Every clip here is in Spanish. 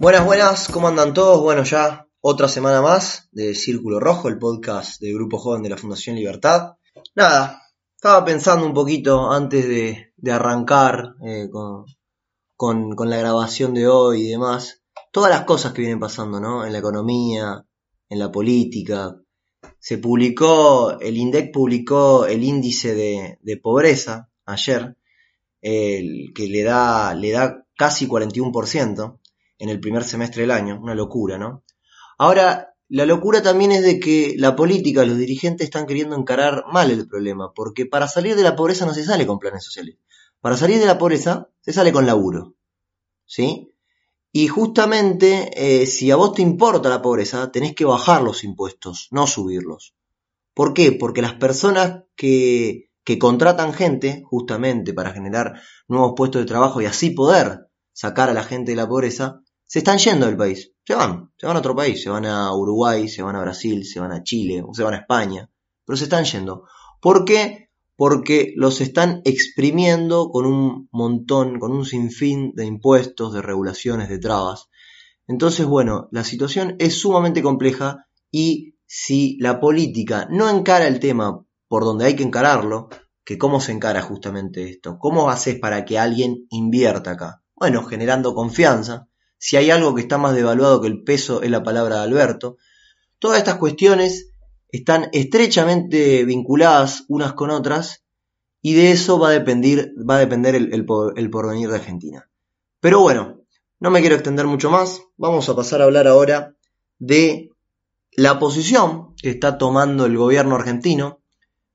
Buenas, buenas, ¿cómo andan todos? Bueno, ya otra semana más de Círculo Rojo, el podcast del Grupo Joven de la Fundación Libertad. Nada, estaba pensando un poquito antes de, de arrancar eh, con, la grabación de hoy y demás, todas las cosas que vienen pasando, ¿no? En la economía, en la política. Se publicó, el INDEC publicó el índice de, de pobreza ayer, el que le da, le da casi 41% en el primer semestre del año, una locura, ¿no? Ahora, la locura también es de que la política, los dirigentes están queriendo encarar mal el problema, porque para salir de la pobreza no se sale con planes sociales. Para salir de la pobreza se sale con laburo, ¿sí? Y justamente, eh, si a vos te importa la pobreza, tenés que bajar los impuestos, no subirlos. ¿Por qué? Porque las personas que, que contratan gente, justamente para generar nuevos puestos de trabajo y así poder sacar a la gente de la pobreza, se están yendo del país. Se van, se van a otro país, se van a Uruguay, se van a Brasil, se van a Chile, o se van a España, pero se están yendo. ¿Por qué? Porque los están exprimiendo con un montón, con un sinfín de impuestos, de regulaciones, de trabas. Entonces, bueno, la situación es sumamente compleja y si la política no encara el tema por donde hay que encararlo, que cómo se encara justamente esto, cómo haces para que alguien invierta acá. Bueno, generando confianza, si hay algo que está más devaluado que el peso es la palabra de Alberto. Todas estas cuestiones están estrechamente vinculadas unas con otras y de eso va a depender, va a depender el, porvenir de Argentina. Pero bueno, no me quiero extender mucho más, vamos a pasar a hablar ahora de la posición que está tomando el gobierno argentino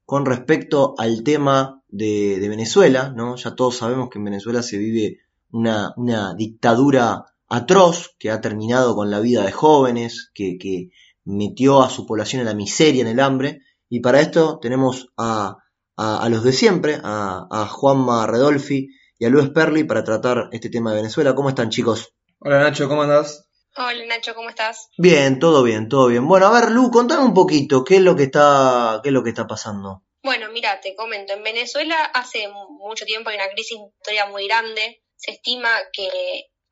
con respecto al tema de, Venezuela. Ya todos sabemos que en Venezuela se vive una dictadura atroz que ha terminado con la vida de jóvenes, que, que, metió a su población en la miseria, en el hambre, y para esto tenemos a, a, a los de siempre, a, a, Juanma Redolfi y a Luis Perli para tratar este tema de Venezuela. ¿Cómo están chicos? Hola Nacho, ¿cómo andás? Hola Nacho, ¿cómo estás? Bien, todo bien, todo bien. Bueno, a ver, Lu, contame un poquito, ¿qué es lo que está, qué es lo que está pasando? Bueno, mira, te comento, en Venezuela hace mucho tiempo hay una crisis historia muy grande. Se estima que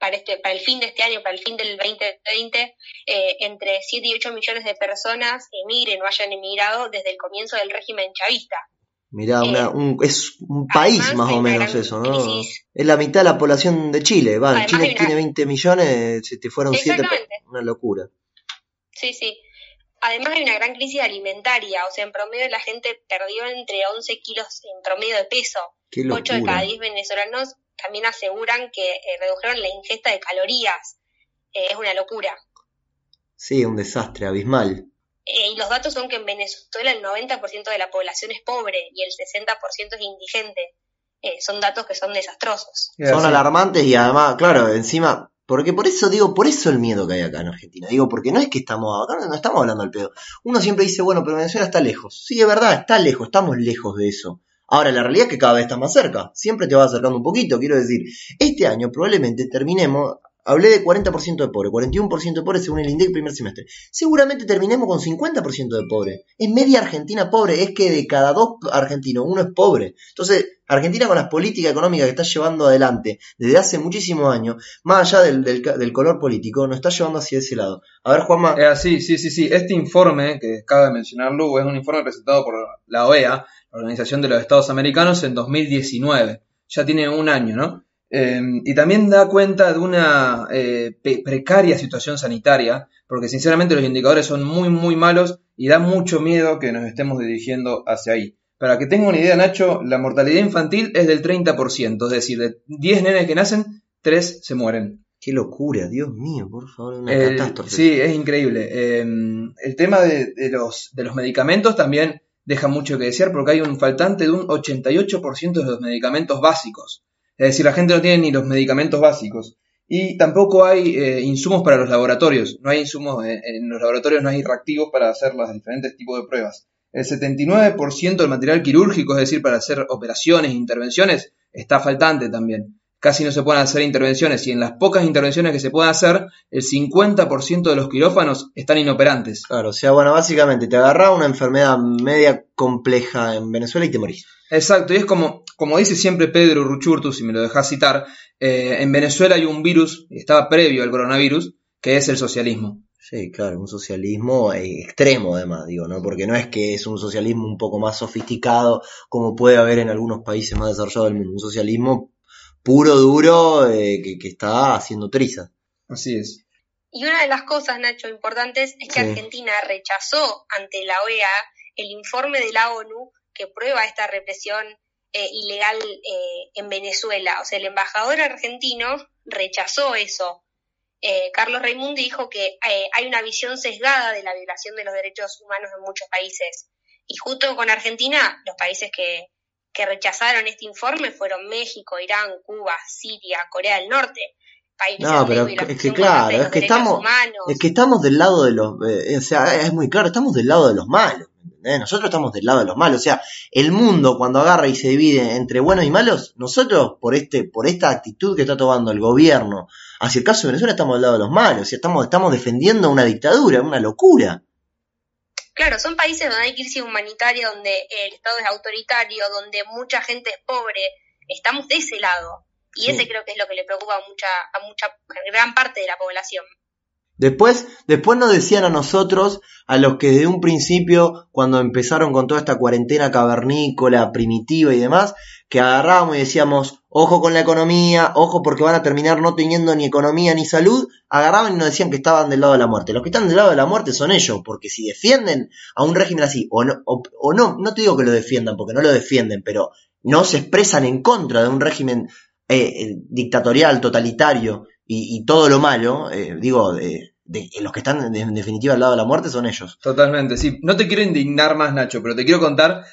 para, este, para el fin de este año, para el fin del 2020, eh, entre 7 y 8 millones de personas emigren o hayan emigrado desde el comienzo del régimen chavista. Mirá, una, eh, un, es un país más o menos eso, ¿no? Crisis. Es la mitad de la población de Chile. Va, además Chile una... tiene 20 millones, si te fueron 7, una locura. Sí, sí. Además hay una gran crisis alimentaria, o sea, en promedio la gente perdió entre 11 kilos en promedio de peso. 8 de cada 10 venezolanos también aseguran que eh, redujeron la ingesta de calorías. Eh, es una locura. Sí, un desastre abismal. Eh, y los datos son que en Venezuela el 90% de la población es pobre y el 60% es indigente. Eh, son datos que son desastrosos. Son alarmantes y además, claro, encima, porque por eso digo, por eso el miedo que hay acá en Argentina. Digo, porque no es que estamos, acá no estamos hablando del pedo. Uno siempre dice, bueno, pero Venezuela está lejos. Sí, es verdad, está lejos, estamos lejos de eso. Ahora, la realidad es que cada vez está más cerca. Siempre te va acercando un poquito. Quiero decir, este año probablemente terminemos. Hablé de 40% de pobre, 41% de pobre según el INDEC primer semestre. Seguramente terminemos con 50% de pobre. Es media Argentina pobre, es que de cada dos argentinos uno es pobre. Entonces, Argentina con las políticas económicas que está llevando adelante desde hace muchísimos años, más allá del, del, color político, nos está llevando hacia ese lado. A ver, Juanma. Sí, sí, sí, sí. Este informe, que acaba de mencionar Lu, es un informe presentado por la OEA, la Organización de los Estados Americanos, en 2019. Ya tiene un año, ¿no? Eh, y también da cuenta de una eh, precaria situación sanitaria, porque sinceramente los indicadores son muy, muy malos y da mucho miedo que nos estemos dirigiendo hacia ahí. Para que tenga una idea, Nacho, la mortalidad infantil es del 30%, es decir, de 10 nenes que nacen, 3 se mueren. Qué locura, Dios mío, por favor, una el, catástrofe. Sí, es increíble. Eh, el tema de, de, los, de los medicamentos también deja mucho que desear porque hay un faltante de un 88% de los medicamentos básicos. Es decir, la gente no tiene ni los medicamentos básicos. Y tampoco hay eh, insumos para los laboratorios. No hay insumos, en, en los laboratorios no hay reactivos para hacer los diferentes tipos de pruebas. El 79% del material quirúrgico, es decir, para hacer operaciones intervenciones, está faltante también. Casi no se pueden hacer intervenciones y en las pocas intervenciones que se pueden hacer, el 50% de los quirófanos están inoperantes. Claro, o sea, bueno, básicamente te agarra una enfermedad media compleja en Venezuela y te morís. Exacto, y es como como dice siempre Pedro Ruchurtu, si me lo dejas citar, eh, en Venezuela hay un virus, estaba previo al coronavirus, que es el socialismo. Sí, claro, un socialismo eh, extremo además, digo, ¿no? Porque no es que es un socialismo un poco más sofisticado como puede haber en algunos países más desarrollados del mundo, un socialismo puro, duro, eh, que, está haciendo triza. Así es. Y una de las cosas, Nacho, importantes es que Argentina rechazó ante la OEA el informe de la ONU que prueba esta represión eh, ilegal en Venezuela. O sea, el embajador argentino rechazó eso eh, Carlos Raimundi dijo que eh, hay una visión sesgada de la violación de los derechos humanos en muchos países. Y justo con Argentina, los países que, rechazaron este informe fueron México, Irán, Cuba, Siria, Corea del Norte. no, pero es que claro, es que estamos, es que estamos del lado de los, eh, o sea, es muy claro, estamos del lado de los malos. Nosotros estamos del lado de los malos. O sea, el mundo cuando agarra y se divide entre buenos y malos, nosotros por este, por esta actitud que está tomando el gobierno hacia el caso de Venezuela estamos del lado de los malos, estamos, estamos defendiendo una dictadura, una locura. Claro, son países donde hay crisis humanitaria, donde el Estado es autoritario, donde mucha gente es pobre. Estamos de ese lado. Y ese creo que es lo que le preocupa a mucha, a mucha, gran parte de la población. Después, después nos decían a nosotros, a los que de un principio, cuando empezaron con toda esta cuarentena cavernícola, primitiva y demás, que agarrábamos y decíamos, ojo con la economía, ojo porque van a terminar no teniendo ni economía ni salud, agarraban y nos decían que estaban del lado de la muerte. Los que están del lado de la muerte son ellos, porque si defienden a un régimen así, o no, o, no, no te digo que lo defiendan, porque no lo defienden, pero no se expresan en contra de un régimen eh, eh, dictatorial, totalitario y, todo lo malo, eh, digo, de los que están en definitiva al lado de la muerte son ellos. Totalmente, sí. No te quiero indignar más, Nacho, pero te quiero contar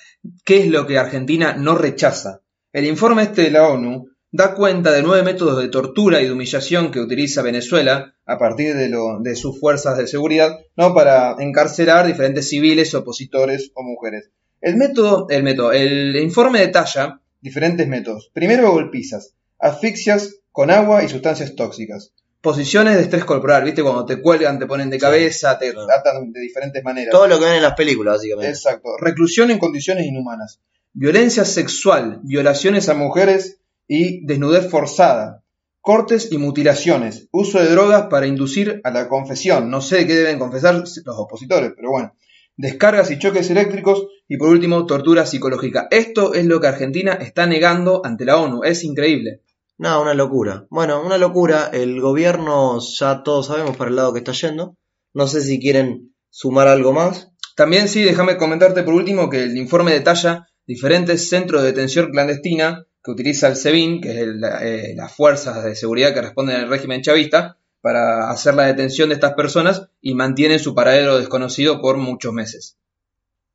qué es lo que Argentina no rechaza. El informe este de la ONU da cuenta de nueve métodos de tortura y de humillación que utiliza Venezuela a partir de, lo, de sus fuerzas de seguridad, ¿no? Para encarcelar diferentes civiles, opositores o mujeres. El método, el método, el informe detalla diferentes métodos. Primero golpizas, asfixias con agua y sustancias tóxicas posiciones de estrés corporal, ¿viste? Cuando te cuelgan, te ponen de cabeza, te atan de diferentes maneras. Todo lo que ven en las películas, básicamente. Exacto. Reclusión en condiciones inhumanas. Violencia sexual, violaciones a mujeres y desnudez forzada. Cortes y mutilaciones. Uso de drogas para inducir a la confesión. No sé qué deben confesar los opositores, pero bueno. Descargas y choques eléctricos. Y por último, tortura psicológica. Esto es lo que Argentina está negando ante la ONU. Es increíble. No, una locura. Bueno, una locura. El gobierno ya todos sabemos para el lado que está yendo. No sé si quieren sumar algo más. También sí, déjame comentarte por último que el informe detalla diferentes centros de detención clandestina que utiliza el SEBIN, que es eh, las fuerzas de seguridad que responden al régimen chavista, para hacer la detención de estas personas y mantienen su paradero desconocido por muchos meses.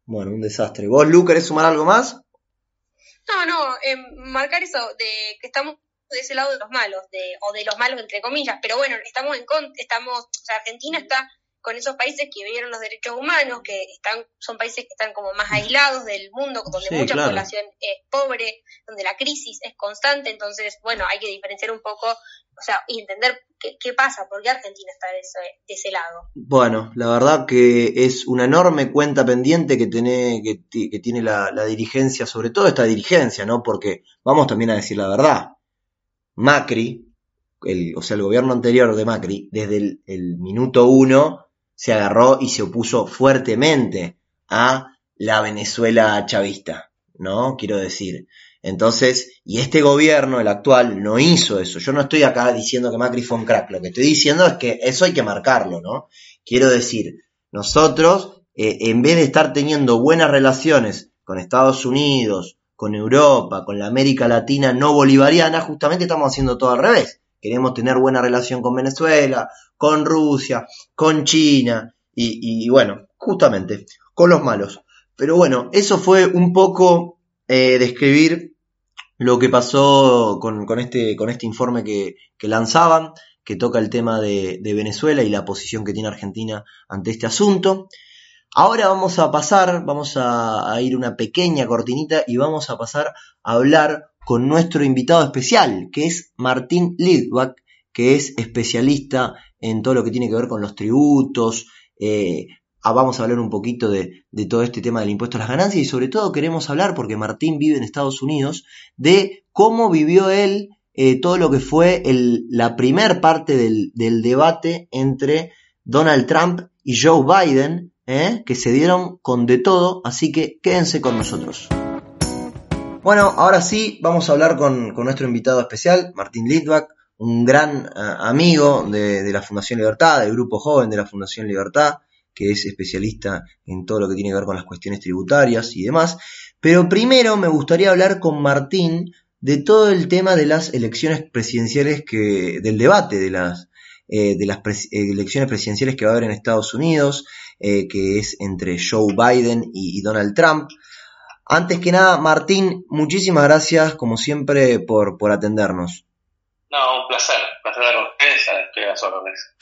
Bueno, un desastre. ¿Vos, Lu, querés sumar algo más? No, no, eh, marcar eso de que estamos de ese lado de los malos, de, o de los malos entre comillas, pero bueno, estamos en estamos, o sea, Argentina está con esos países que vivieron los derechos humanos, que están, son países que están como más aislados del mundo, donde mucha población es pobre, donde la crisis es constante, entonces, bueno, hay que diferenciar un poco, o sea, y entender qué, pasa, por qué Argentina está de ese, lado. Bueno, la verdad que es una enorme cuenta pendiente que tiene, que, tiene la, la dirigencia, sobre todo esta dirigencia, ¿no? Porque vamos también a decir la verdad, Macri, el, o sea, el gobierno anterior de Macri, desde el, minuto uno se agarró y se opuso fuertemente a la Venezuela chavista, ¿no? Quiero decir. Entonces, y este gobierno, el actual, no hizo eso. Yo no estoy acá diciendo que Macri fue un crack. Lo que estoy diciendo es que eso hay que marcarlo, ¿no? Quiero decir, nosotros, eh, en vez de estar teniendo buenas relaciones con Estados Unidos, con Europa, con la América Latina no bolivariana, justamente estamos haciendo todo al revés. Queremos tener buena relación con Venezuela, con Rusia, con China y, bueno, justamente con los malos. Pero bueno, eso fue un poco eh, describir lo que pasó con, este, este informe que, lanzaban, que toca el tema de, Venezuela y la posición que tiene Argentina ante este asunto. Ahora vamos a pasar, vamos a, ir una pequeña cortinita y vamos a pasar a hablar con nuestro invitado especial, que es Martín Lidbach, que es especialista en todo lo que tiene que ver con los tributos, eh, ah, vamos a hablar un poquito de, todo este tema del impuesto a las ganancias y sobre todo queremos hablar, porque Martín vive en Estados Unidos, de cómo vivió él eh, todo lo que fue la primer parte del, debate entre Donald Trump y Joe Biden, eh, que se dieron con de todo, así que quédense con nosotros. Bueno, ahora sí, vamos a hablar con, nuestro invitado especial, Martín Litvak, un gran eh, amigo de, la Fundación Libertad, del grupo joven de la Fundación Libertad, que es especialista en todo lo que tiene que ver con las cuestiones tributarias y demás. Pero primero me gustaría hablar con Martín de todo el tema de las elecciones presidenciales que, del debate de las, eh, de las elecciones presidenciales que va a haber en Estados Unidos, eh, que es entre Joe Biden y, Donald Trump. Antes que nada, Martín, muchísimas gracias, como siempre, por, por atendernos. No, un placer, un placer con ustedes, estoy a las órdenes.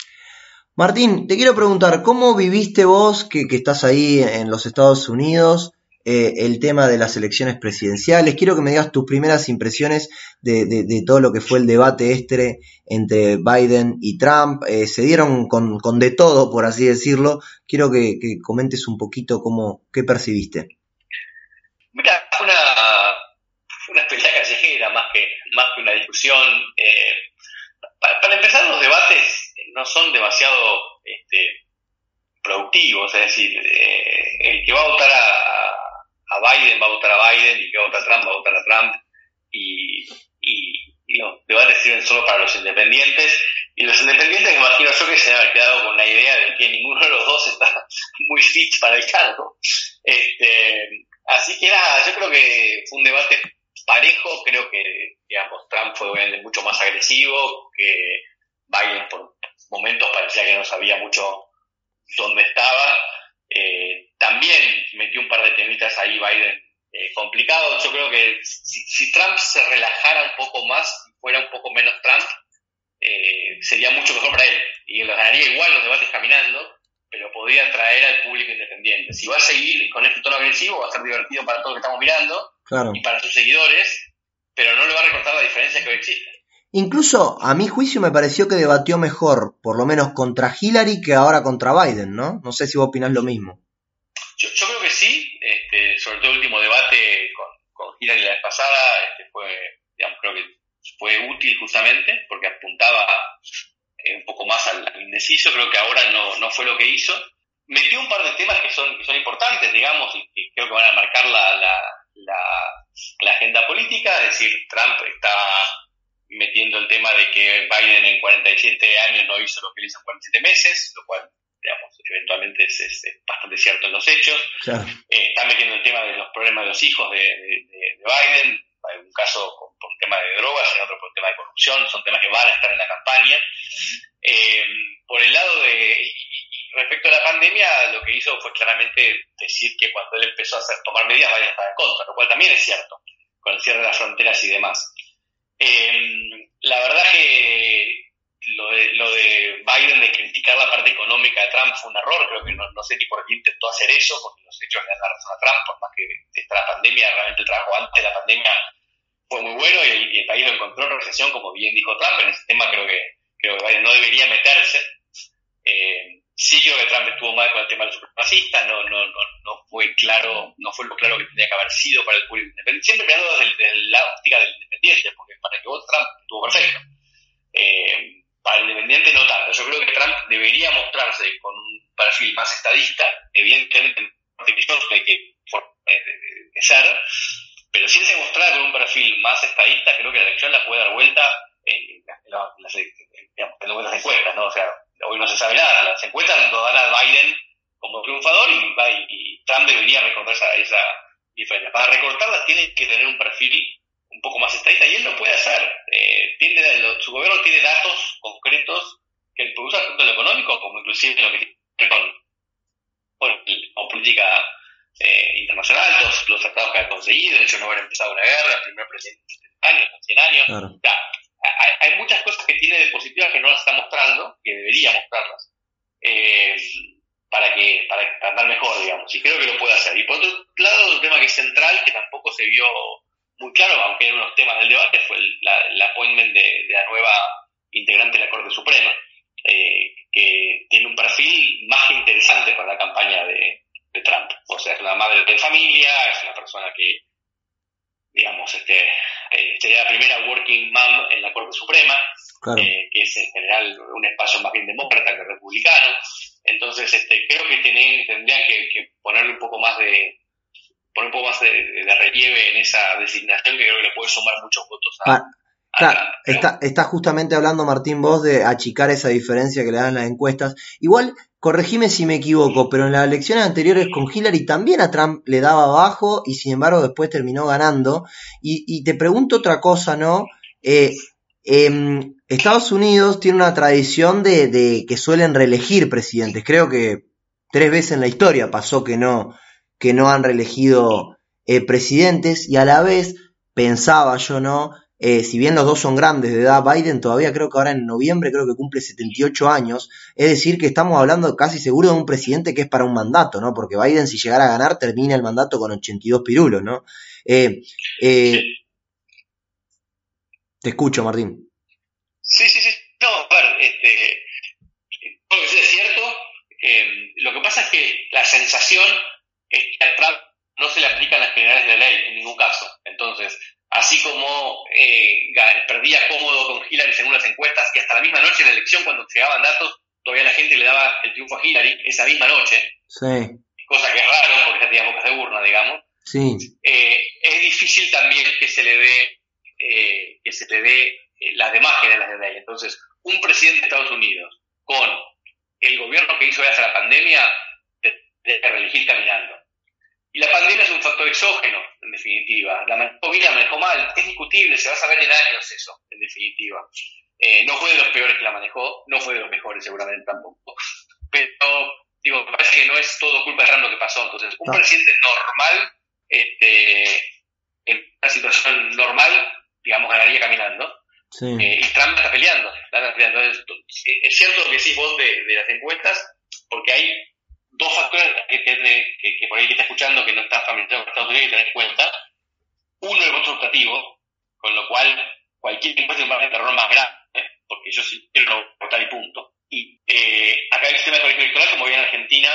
Martín, te quiero preguntar, ¿cómo viviste vos, que, que estás ahí en los Estados Unidos, eh, el tema de las elecciones presidenciales. Quiero que me digas tus primeras impresiones de, todo lo que fue el debate este entre Biden y Trump. Eh, se dieron con, de todo, por así decirlo. Quiero que, comentes un poquito cómo, qué percibiste. Mira, fue una, una pelea callejera más que, más que una Eh, para, empezar, los debates no son demasiado este, productivos, es decir, el que va a votar a, Biden va a votar a Biden y que va a votar a Trump va a votar a Trump y, los debates sirven solo para los independientes y los independientes me imagino yo que se han quedado con la idea de que ninguno de los dos está muy fit para el cargo. Este, así que nada, yo creo que fue un debate parejo, creo que digamos Trump fue obviamente mucho más agresivo, que Biden por momentos parecía que no sabía mucho dónde estaba. Eh, también metió un par de temitas ahí Biden eh, complicados. Yo creo que si, Trump se relajara un poco más fuera un poco menos Trump, eh, sería mucho mejor para él. Y lo ganaría igual los debates caminando, pero podría atraer al público independiente. Si va a seguir con este tono agresivo, va a ser divertido para todos los que estamos mirando y para sus seguidores, pero no le va a recortar la diferencia que hoy existe. Incluso a mi juicio me pareció que debatió mejor, por lo menos contra Hillary que ahora contra Biden, ¿no? No sé si vos opinás lo mismo. Yo, creo que sí, este, sobre todo el último debate con, con Hillary la vez pasada, este, fue, digamos, creo que fue útil justamente porque apuntaba indeciso, creo que ahora no, no fue lo que hizo. Metió un par de temas que son, que son importantes, digamos, y que creo que van a marcar la, la, la, la agenda política, es decir, Trump está metiendo el tema de que Biden en 47 años no hizo lo que hizo en 47 meses, lo cual digamos, eventualmente es, bastante cierto en los hechos. Eh, está metiendo el tema de los problemas de los hijos de, Biden, hay un caso por un tema de drogas, en otro por un tema de corrupción, son temas que van a estar en la campaña. Eh, por el lado de, respecto a la pandemia, lo que hizo fue claramente decir que cuando él empezó a tomar medidas, Biden estaba en contra, lo cual también es cierto, con el cierre de las fronteras y demás. Eh, la verdad que lo de, Biden de criticar la parte económica de Trump fue un error, creo que no, sé ni por qué intentó hacer eso, porque los hechos le dan la razón a Trump, por más que está la pandemia, realmente el trabajo antes de la pandemia fue muy bueno y, el país lo encontró en recesión, como bien dijo Trump, en ese tema creo que, Biden no debería meterse. Eh, sí creo que Trump estuvo mal con el tema de los supremacistas, no, no, no, no fue claro, no fue lo claro que tenía que haber sido para el público independiente, siempre mirando desde, la óptica del independiente, porque para que vos Trump estuvo perfecto. Eh, para el independiente no tanto. Yo creo que Trump debería mostrarse con un perfil más estadista, evidentemente hay que ser, pero si él se mostrara con un perfil más estadista, creo que la elección la puede dar vuelta en, las, encuestas, ¿no? O sea, hoy no se sabe nada, las encuestas lo dan a Biden como triunfador y, y Trump debería recortar esa, esa diferencia. Para recortarla tiene que tener un perfil un poco más estadista y él lo puede hacer. Eh, tiene, su gobierno tiene datos concretos que él puede usar tanto en lo económico como inclusive en lo que tiene con, con, política eh, internacional, todos los tratados que ha conseguido, de hecho no haber empezado una guerra, el primer presidente de 70 años, 100 años. hay, muchas cosas que que no las está mostrando, que debería mostrarlas. Eh, para que para andar mejor, digamos, y creo que lo puede hacer. Y por otro lado, un tema que es central, que tampoco se vio muy claro, aunque en unos temas del debate, fue el, appointment de, la nueva integrante de la Corte Suprema. Eh, que tiene un perfil más que interesante para la campaña de, Trump. O sea, es una madre de familia, es una persona que, digamos, este, eh, sería la primera working mom en la Corte Suprema, eh, que es en general un espacio más bien demócrata que republicano. Entonces, este, creo que tendrían que, ponerle un poco más de poner un poco más de, relieve en esa designación que creo que le puede sumar muchos votos a, ah, Claro, está, está, justamente hablando Martín vos de achicar esa diferencia que le dan las encuestas. Igual, corregime si me equivoco, pero en las elecciones anteriores con Hillary también a Trump le daba abajo y sin embargo después terminó ganando. Y, te pregunto otra cosa, ¿no? Eh, em, Estados Unidos tiene una tradición de, que suelen reelegir presidentes. Creo que tres veces en la historia pasó que no, que no han reelegido eh, presidentes y a la vez pensaba yo, ¿no? Eh, si bien los dos son grandes de edad, Biden todavía creo que ahora en noviembre creo que cumple 78 años, es decir que estamos hablando casi seguro de un presidente que es para un mandato, ¿no? Porque Biden si llegara a ganar termina el mandato con 82 pirulos, ¿no? Eh, eh, te escucho, Martín. Sí, sí, sí. No, a ver, este, lo que es cierto. lo que pasa es que la sensación es que a Trump no se le aplican las generales de ley en ningún caso. Entonces, así como eh, perdía cómodo con Hillary según las encuestas, y hasta la misma noche en la elección, cuando llegaban datos, todavía la gente le daba el triunfo a Hillary esa misma noche. Sí. Cosa que es raro porque ya tenía bocas de urna, digamos. Sí. Eh, es difícil también que se le dé, eh, que se le dé las demás generales de ley. Entonces, un presidente de Estados Unidos con el gobierno que hizo hasta la pandemia, de reelegir caminando. Y la pandemia es un factor exógeno, en definitiva. La manejó bien, la manejó mal. Es discutible, se va a saber en años eso, en definitiva. Eh, no fue de los peores que la manejó, no fue de los mejores seguramente tampoco. Pero, digo, me parece que no es todo culpa de lo que pasó. Entonces, un presidente normal, este, en una situación normal, digamos, ganaría caminando. Eh, y Trump está peleando. Está peleando. Entonces, es cierto lo que decís vos de, de las encuestas, porque hay dos factores que, por ahí que está escuchando que no está familiarizado con Estados Unidos que tener en cuenta. Uno, el voto optativo, con lo cual cualquier encuesta va a un error más grande, ¿eh? porque yo sí quiero votar y punto. Y eh, acá el sistema de colegio electoral, como había en Argentina,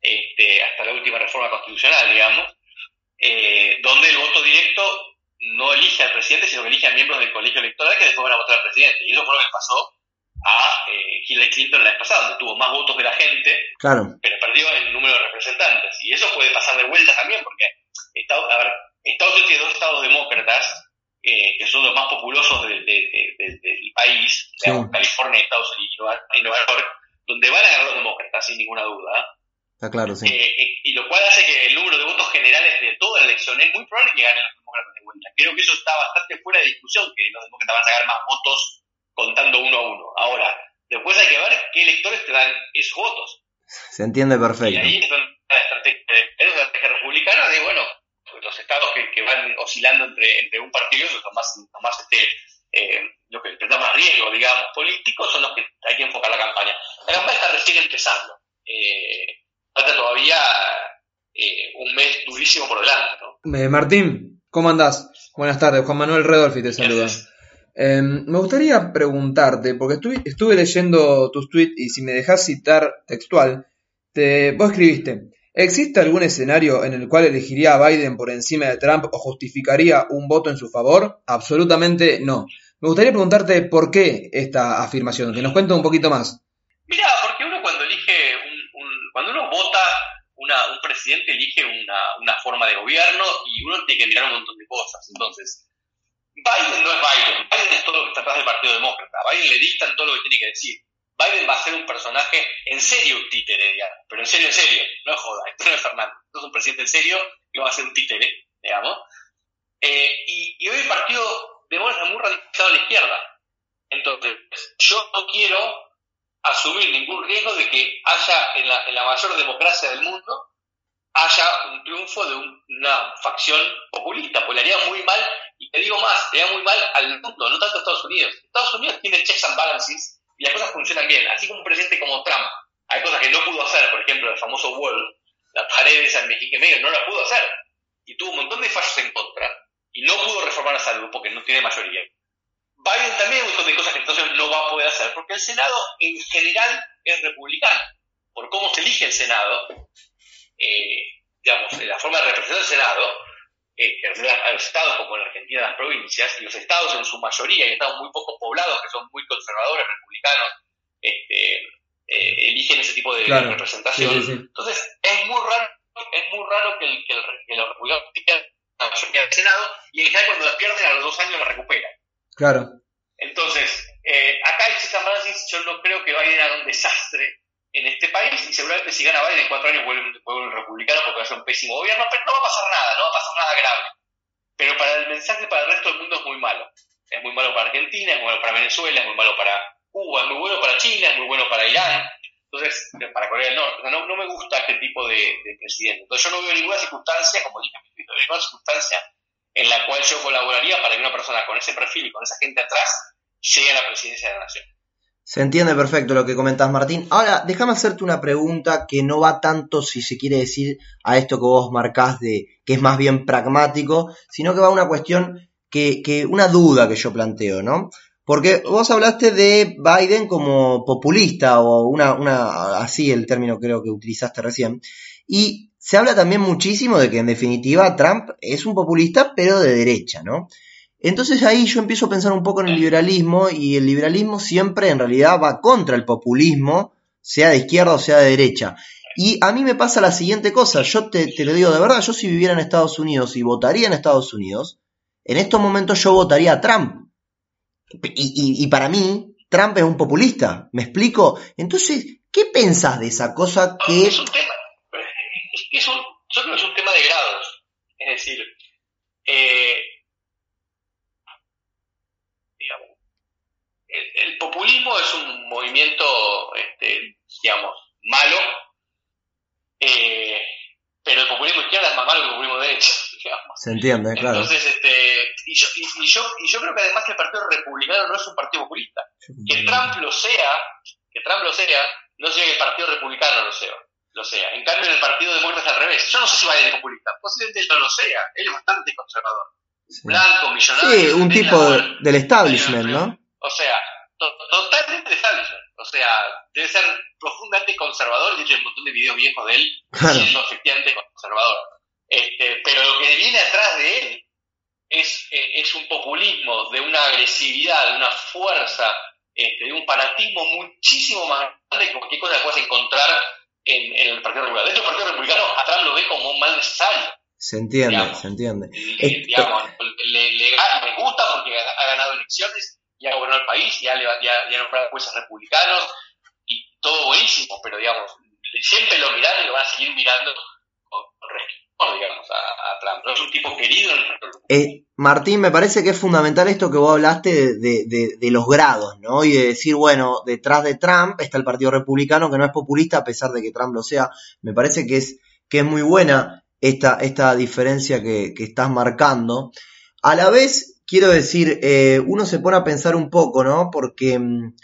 este, hasta la última reforma constitucional, digamos, eh, donde el voto directo no elige al presidente, sino que elige a miembros del colegio electoral que después van a votar al presidente. Y eso fue lo que pasó a eh, Hillary Clinton la vez pasada, donde tuvo más votos de la gente, claro. pero perdió el número de representantes. Y eso puede pasar de vuelta también, porque Estados, a ver, Estados Unidos tiene dos estados demócratas, eh, que son los más populosos del país, California, Estados Unidos y Nueva York, donde van a ganar los demócratas, sin ninguna duda. Está claro, sí. Eh, y lo cual hace que el número de votos generales de toda la elección es muy probable que ganen los demócratas de vuelta. Creo que eso está bastante fuera de discusión, que los demócratas van a sacar más votos contando uno a uno. Ahora, después hay que ver qué electores te dan esos votos. Se entiende perfecto. Y ahí es la estrategia, la estrategia republicana de, bueno, los estados que, van oscilando entre, entre un partido y otro, los más, los más este, eh, lo que da más riesgo, digamos, políticos, son los que hay que enfocar la campaña. La campaña está recién empezando. Eh, falta todavía eh, un mes durísimo por delante. ¿no? Eh, Martín, ¿cómo andás? Buenas tardes, Juan Manuel Redolfi te saluda. Em, me gustaría preguntarte, porque estuve, leyendo tus tweets y si me dejas citar textual, te, vos escribiste, ¿existe algún escenario en el cual elegiría a Biden por encima de Trump o justificaría un voto en su favor? Absolutamente no. Me gustaría preguntarte por qué esta afirmación, que nos cuente un poquito más. Mira, porque uno cuando elige, un, cuando uno vota un presidente elige una, una forma de gobierno y uno tiene que mirar un montón de cosas. Entonces, Biden no es Biden, Biden es todo lo que está atrás del Partido Demócrata, Biden le dictan todo lo que tiene que decir. Biden va a ser un personaje en serio un títere, digamos, pero en serio, en serio, no es joda, esto no es Fernando, esto es un presidente en serio que va a ser un títere, digamos. Eh, y, hoy el Partido Demócrata está muy radicalizado a la izquierda. Entonces, yo no quiero asumir ningún riesgo de que haya en la, mayor democracia del mundo haya un triunfo de una facción populista, pues le haría muy mal, y te digo más, le haría muy mal al mundo, no tanto a Estados Unidos. Estados Unidos tiene checks and balances y las cosas funcionan bien, así como un presidente como Trump. Hay cosas que no pudo hacer, por ejemplo, el famoso wall, las paredes en México medio, no la pudo hacer. Y tuvo un montón de fallos en contra. Y no pudo reformar a salud porque no tiene mayoría. Biden también un montón de cosas que entonces no va a poder hacer, porque el Senado en general es republicano. Por cómo se elige el Senado, eh, digamos, la forma de representar el Senado, eh, a los estados como en Argentina las provincias, y los estados en su mayoría, y estados muy poco poblados, que son muy conservadores, republicanos, este, eh, eligen ese tipo de representación. Entonces, es muy raro, es muy raro que, el, que, los republicanos tengan la mayoría del Senado, y en general cuando la pierden a los dos años la recuperan. Claro. Entonces, eh, acá el César yo no creo que Biden haga un desastre en este país y seguramente si gana Biden en cuatro años vuelve, un republicano porque va a ser un pésimo gobierno, pero no va a pasar nada, no va a pasar nada grave. Pero para el mensaje para el resto del mundo es muy malo. Es muy malo para Argentina, es muy malo para Venezuela, es muy malo para Cuba, es muy bueno para China, es muy bueno para Irán, entonces, para Corea del Norte. No, no me gusta este tipo de, de, presidente. Entonces yo no veo ninguna circunstancia, como dije, ninguna circunstancia en la cual yo colaboraría para que una persona con ese perfil y con esa gente atrás llegue a la presidencia de la nación. Se entiende perfecto lo que comentas, Martín. Ahora, déjame hacerte una pregunta que no va tanto, si se quiere decir, a esto que vos marcás de que es más bien pragmático, sino que va a una cuestión que, que una duda que yo planteo, ¿no? Porque vos hablaste de Biden como populista, o una, una, así el término creo que utilizaste recién, y se habla también muchísimo de que en definitiva Trump es un populista, pero de derecha, ¿no? Entonces ahí yo empiezo a pensar un poco en el liberalismo y el liberalismo siempre en realidad va contra el populismo, sea de izquierda o sea de derecha. Y a mí me pasa la siguiente cosa, yo te, lo digo de verdad, yo si viviera en Estados Unidos y votaría en Estados Unidos, en estos momentos yo votaría a Trump. Y, para mí, Trump es un populista, ¿me explico? Entonces, ¿qué pensás de esa cosa que... Es un tema, es un, yo creo que es un tema de grados. Es decir, eh, el, populismo es un movimiento, este, digamos, malo, eh, pero el populismo izquierda es más malo que el populismo derecha, digamos. Se entiende, claro. Entonces, este, y yo, y, yo, y yo creo que además que el Partido Republicano no es un partido populista. Que Trump lo sea, que Trump lo sea, no significa que el Partido Republicano lo sea. Lo sea. En cambio, en el Partido Demócrata es al revés. Yo no sé si va a ser populista. Posiblemente no lo sea. Él es bastante conservador. Blanco, millonario. Sí, un tipo del establishment, ¿no? O sea, totalmente establishment. O sea, debe ser profundamente conservador. De hecho, hay un montón de videos viejos de él siendo efectivamente conservador. Este, pero lo que viene atrás de él es, eh, es un populismo de una agresividad, de una fuerza, este, de un fanatismo muchísimo más grande que cualquier cosa que puedas encontrar en, en, el Partido Republicano. De hecho, el Partido Republicano atrás lo ve como un mal necesario. Se entiende, se entiende. Le, digamos, le, le, gusta porque ha ganado elecciones ya gobernó el país, ya, ya, ya nombrado jueces republicanos y todo buenísimo, pero digamos, siempre lo miran y lo van a seguir mirando con, respeto, digamos, a, Trump. No es un tipo querido eh, Martín, me parece que es fundamental esto que vos hablaste de, de, de, los grados, ¿no? Y de decir, bueno, detrás de Trump está el Partido Republicano, que no es populista a pesar de que Trump lo sea. Me parece que es, que es muy buena esta, esta diferencia que, que estás marcando. A la vez, quiero decir, eh, uno se pone a pensar un poco, ¿no? Porque, mm,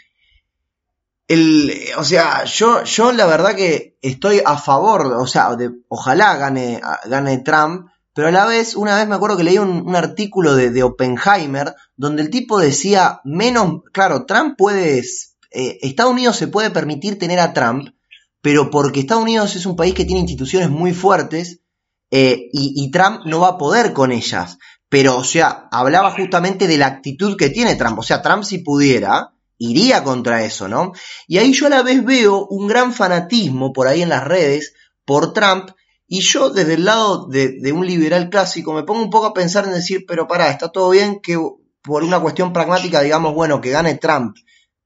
el, o sea, yo, yo la verdad que estoy a favor, o sea, ojalá gane, gane Trump, pero a la vez, una vez me acuerdo que leí un, artículo de, Oppenheimer, donde el tipo decía, menos, claro, Trump puede, eh, Estados Unidos se puede permitir tener a Trump, pero porque Estados Unidos es un país que tiene instituciones muy fuertes, eh, y, Trump no va a poder con ellas. Pero, o sea, hablaba justamente de la actitud que tiene Trump. O sea, Trump si pudiera, iría contra eso, ¿no? Y ahí yo a la vez veo un gran fanatismo por ahí en las redes por Trump. Y yo desde el lado de, un liberal clásico me pongo un poco a pensar en decir, pero pará, está todo bien que por una cuestión pragmática digamos, bueno, que gane Trump.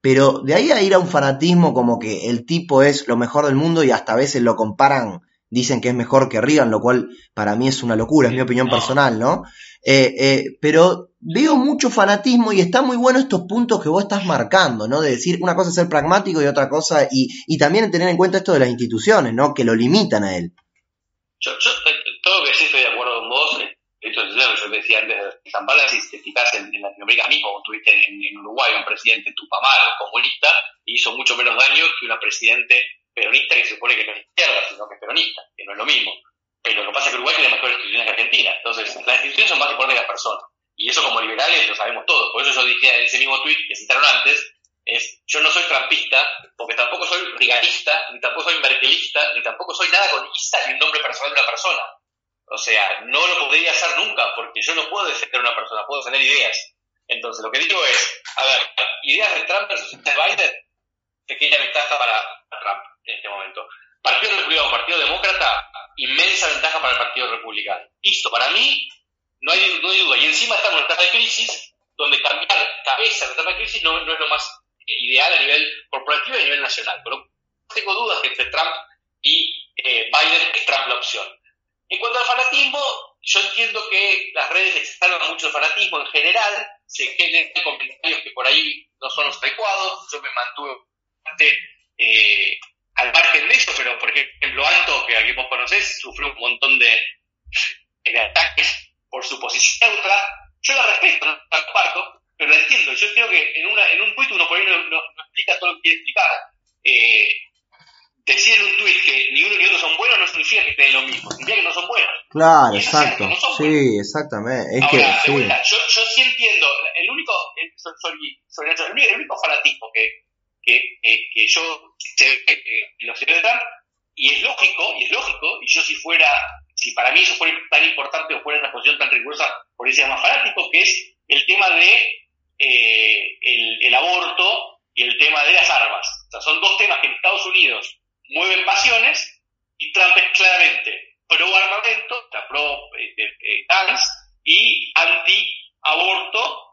Pero de ahí a ir a un fanatismo como que el tipo es lo mejor del mundo y hasta a veces lo comparan, dicen que es mejor que Reagan, lo cual para mí es una locura, es mi opinión personal, ¿no? Eh, eh, pero veo mucho fanatismo y está muy bueno estos puntos que vos estás marcando, ¿no? De decir una cosa es ser pragmático y otra cosa, y, también tener en cuenta esto de las instituciones, ¿no? Que lo limitan a él. Yo, yo eh, todo lo que sí estoy de acuerdo con vos, esto es lo que yo decía antes de Zambala, si te fijas en, Latinoamérica mismo, como tuviste en, Uruguay un presidente tupamaro, comunista, hizo mucho menos daño que una presidente peronista que se supone que no es izquierda, sino que es peronista, que no es lo mismo. Pero lo que pasa es que Uruguay tiene mejores instituciones que Argentina. Entonces, las instituciones son más importantes que las personas. Y eso como liberales lo sabemos todos. Por eso yo dije en ese mismo tweet que citaron antes, es yo no soy trampista, porque tampoco soy rigalista, ni tampoco soy merkelista, ni tampoco soy nada con Isa ni un nombre personal de una persona. O sea, no lo podría hacer nunca, porque yo no puedo defender a una persona, puedo tener ideas. Entonces, lo que digo es, a ver, ideas de Trump versus de Biden, pequeña ventaja para Trump en este momento. Partido Republicano, Partido Demócrata, inmensa ventaja para el Partido Republicano. Listo, para mí no hay, no hay duda. Y encima estamos en una etapa de crisis, donde cambiar cabeza en la etapa de crisis no, no es lo más ideal a nivel corporativo y a nivel nacional. Pero tengo dudas que entre Trump y eh, Biden es Trump la opción. En cuanto al fanatismo, yo entiendo que las redes exaltan mucho el fanatismo en general, se generan comentarios que por ahí no son los adecuados, yo me mantuve eh, al margen de eso, pero por ejemplo Anto, que aquí vos conocés, sufrió un montón de, ataques por su posición neutra, yo la respeto, no la comparto, pero la entiendo, yo creo que en, una, en un tuit uno por ahí no, explica todo lo que quiere explicar. Eh, decir en un tuit que ni uno ni otro son buenos no significa que estén lo mismo, significa que no son buenos. Claro, exacto. sí, exactamente. Es que, sí. yo, yo sí entiendo, el único, el, el único fanatismo que, que, que yo en los Trump, y es lógico, y es lógico, y yo si fuera, si para mí eso fuera tan importante o fuera una posición tan rigurosa, por eso más fanático, que es el tema de eh, el, aborto y el tema de las armas. O sea, son dos temas que en Estados Unidos mueven pasiones y Trump es claramente pro armamento, pro eh, eh, trans y anti aborto.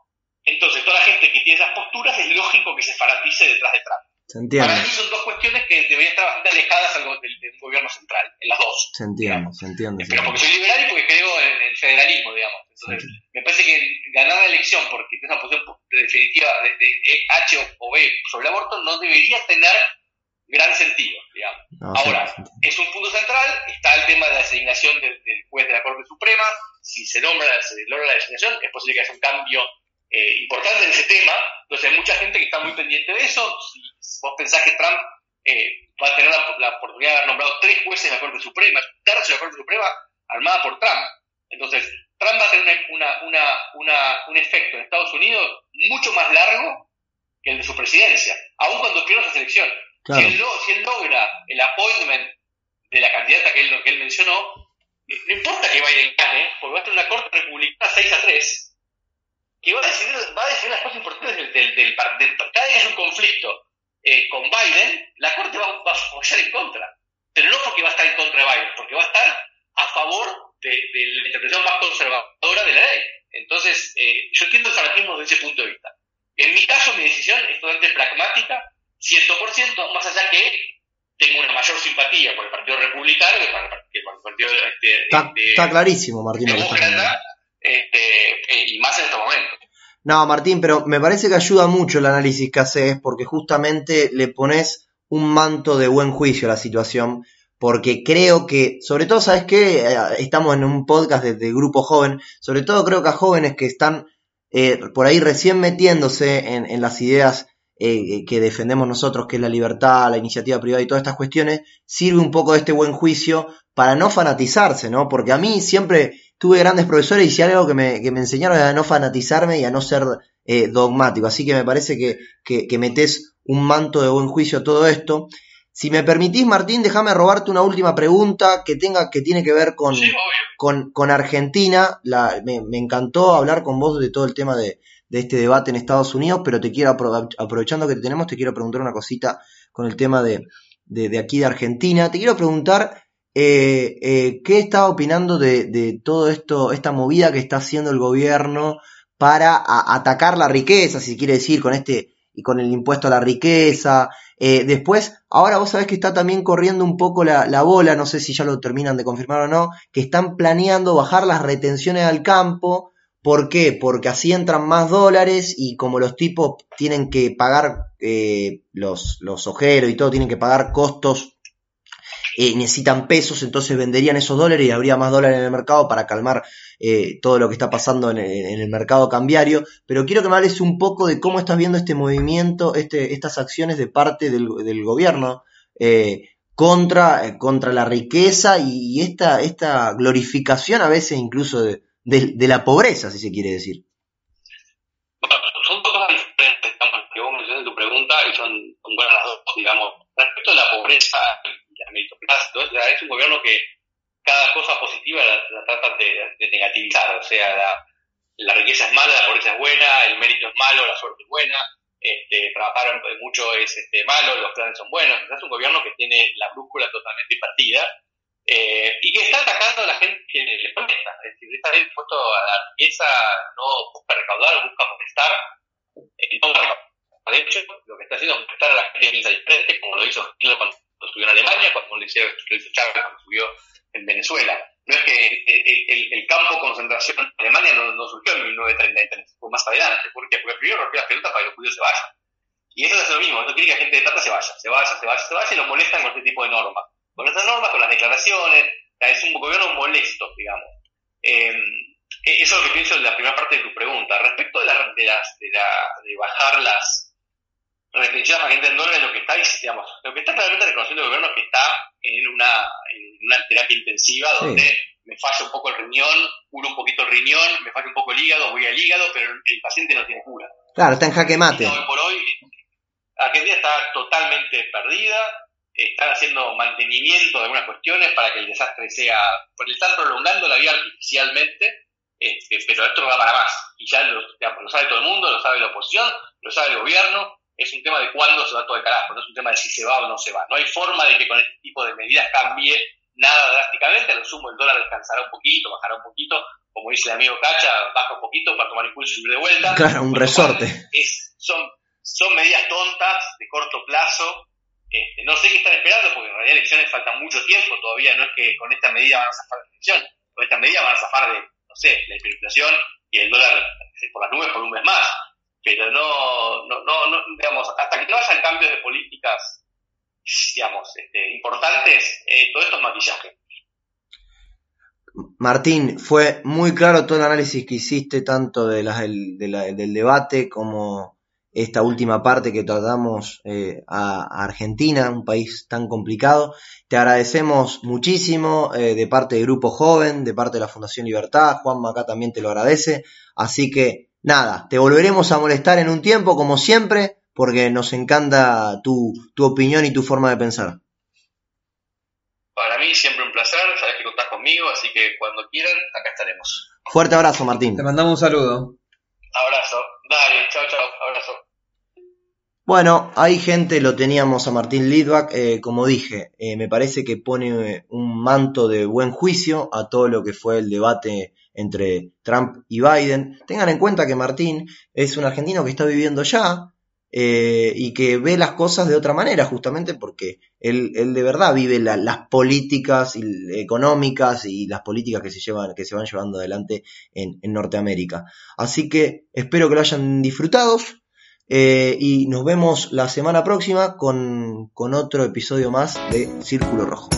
Entonces, toda la gente que tiene esas posturas es lógico que se fanatice detrás de Trump. Se entiende. Para mí son dos cuestiones que deberían estar bastante alejadas del, del, gobierno central, en las dos. Se entiende, se entiende. Pero porque soy liberal y porque creo en el federalismo, digamos. Entonces, me parece que ganar la elección porque es una posición definitiva de, de, H o B sobre el aborto no debería tener gran sentido, digamos. Ahora, es un punto central, está el tema de la designación del, juez de la Corte Suprema, si se nombra, se logra la designación, es posible que haya un cambio eh, importante en ese tema, entonces hay mucha gente que está muy pendiente de eso, si vos pensás que Trump eh, va a tener la, oportunidad de haber nombrado tres jueces de la Corte Suprema, un tercio de la Corte Suprema armada por Trump, entonces Trump va a tener una, una, una, un efecto en Estados Unidos mucho más largo que el de su presidencia, aun cuando pierda esa selección. Si, él, logra el appointment de la candidata que él, que él mencionó, no importa que Biden gane, porque va a tener una corte republicana 6 a 3, que va a decidir, va a decidir las cosas importantes del, del, del, Cada vez que hay un conflicto eh, con Biden, la corte va, a apoyar en contra. Pero no porque va a estar en contra de Biden, porque va a estar a favor de, la interpretación más conservadora de la ley. Entonces, eh, yo entiendo el fanatismo desde ese punto de vista. En mi caso, mi decisión es totalmente pragmática 100%, más allá que tengo una mayor simpatía por el Partido Republicano que por el Partido este, está, está, clarísimo, Martín. Este, eh, y más en este momento. No, Martín, pero me parece que ayuda mucho el análisis que haces porque justamente le pones un manto de buen juicio a la situación porque creo que, sobre todo, ¿sabes qué? Eh, estamos en un podcast de, grupo joven, sobre todo creo que a jóvenes que están eh, por ahí recién metiéndose en, en las ideas eh, que defendemos nosotros, que es la libertad, la iniciativa privada y todas estas cuestiones, sirve un poco de este buen juicio para no fanatizarse, ¿no? Porque a mí siempre tuve grandes profesores y si algo que me, que me enseñaron era a no fanatizarme y a no ser eh, dogmático. Así que me parece que, que, metes un manto de buen juicio a todo esto. Si me permitís, Martín, déjame robarte una última pregunta que tenga, que tiene que ver con, con, con, Argentina. La, me, me, encantó hablar con vos de todo el tema de, de este debate en Estados Unidos, pero te quiero, aprovechando que te tenemos, te quiero preguntar una cosita con el tema de, de, aquí de Argentina. Te quiero preguntar eh, eh, qué está opinando de, de, todo esto, esta movida que está haciendo el gobierno para atacar la riqueza, si quiere decir, con este y con el impuesto a la riqueza. Eh, después, ahora vos sabés que está también corriendo un poco la, la, bola, no sé si ya lo terminan de confirmar o no, que están planeando bajar las retenciones al campo ¿Por qué? Porque así entran más dólares y como los tipos tienen que pagar, los, los ojeros y todo, tienen que pagar costos, eh, necesitan pesos, entonces venderían esos dólares y habría más dólares en el mercado para calmar eh, todo lo que está pasando en el, en el, mercado cambiario. Pero quiero que me hables un poco de cómo estás viendo este movimiento, este, estas acciones de parte del, gobierno eh, contra, eh, contra, la riqueza y, esta, esta, glorificación a veces incluso de, de, de, la pobreza, si se quiere decir. Son cosas diferentes, digamos, que vos mencionaste tu pregunta y son buenas las dos, digamos. Respecto a la pobreza, la meritocracia, es un gobierno que cada cosa positiva la, trata de, negativizar. O sea, la, la, riqueza es mala, la pobreza es buena, el mérito es malo, la suerte es buena, este, trabajar mucho es este, malo, los planes son buenos. Es un gobierno que tiene la brújula totalmente invertida eh, y que está atacando a la gente que le molesta. Es decir, está dispuesto a la riqueza, no busca recaudar, busca molestar. Eh, no de hecho, lo que está haciendo es molestar a la gente que piensa diferente, como lo hizo Hitler cuando estuvo en Alemania, como lo hizo, lo hizo Chávez cuando subió en Venezuela. No es que el, campo de concentración en Alemania no, surgió en 1933, fue más adelante. ¿Por qué? Porque primero rompió las pelotas para que los judíos se vayan. Y eso es lo mismo, no quiere que la gente de plata se vaya, se vaya, se vaya, se vaya y lo molestan con este tipo de normas con estas normas, con las declaraciones, es un gobierno molesto, digamos. Eh, eso es lo que pienso en la primera parte de tu pregunta. Respecto de, la, de, las, de, la, de bajar las restricciones para gente en dólares, lo que está, digamos, lo que está claramente reconociendo el gobierno es que está en una, en una terapia intensiva donde me falla un poco el riñón, curo un poquito el riñón, me falla un poco el hígado, voy al hígado, pero el paciente no tiene cura. Claro, está en jaque mate. hoy por hoy, Argentina está totalmente perdida, están haciendo mantenimiento de algunas cuestiones para que el desastre sea, porque están prolongando la vida artificialmente, este, pero esto no va para más. Y ya lo, lo, sabe todo el mundo, lo sabe la oposición, lo sabe el gobierno, es un tema de cuándo se va todo el carajo, no es un tema de si se va o no se va. No hay forma de que con este tipo de medidas cambie nada drásticamente, a lo sumo el dólar descansará un poquito, bajará un poquito, como dice el amigo Cacha, baja un poquito para tomar impulso y ir de vuelta. Claro, un resorte. Es, son, son medidas tontas, de corto plazo, este, no sé qué están esperando, porque en realidad elecciones faltan mucho tiempo todavía, no es que con esta medida van a zafar la elección, con esta medida van a zafar de, no sé, la hiperinflación y el dólar eh, por las nubes por un mes más. Pero no, no, no, digamos, hasta que no hayan cambios de políticas, digamos, este, importantes, eh, todo esto es maquillaje. Martín, fue muy claro todo el análisis que hiciste, tanto de del debate como esta última parte que tratamos eh, a, Argentina, un país tan complicado. Te agradecemos muchísimo eh, de parte del Grupo Joven, de parte de la Fundación Libertad. Juan acá también te lo agradece. Así que nada, te volveremos a molestar en un tiempo, como siempre, porque nos encanta tu, tu opinión y tu forma de pensar. Para mí siempre un placer, sabes que contás conmigo, así que cuando quieran, acá estaremos. Fuerte abrazo, Martín. Te mandamos un saludo. Abrazo. Dale, chao, chao. Abrazo. Bueno, hay gente, lo teníamos a Martín Lidbach, eh, como dije, eh, me parece que pone un manto de buen juicio a todo lo que fue el debate entre Trump y Biden. Tengan en cuenta que Martín es un argentino que está viviendo ya eh, y que ve las cosas de otra manera, justamente porque él, de verdad vive las políticas económicas y las políticas que se, llevan, que se van llevando adelante en, Norteamérica. Así que espero que lo hayan disfrutado. Eh, y nos vemos la semana próxima con otro episodio más de Círculo Rojo.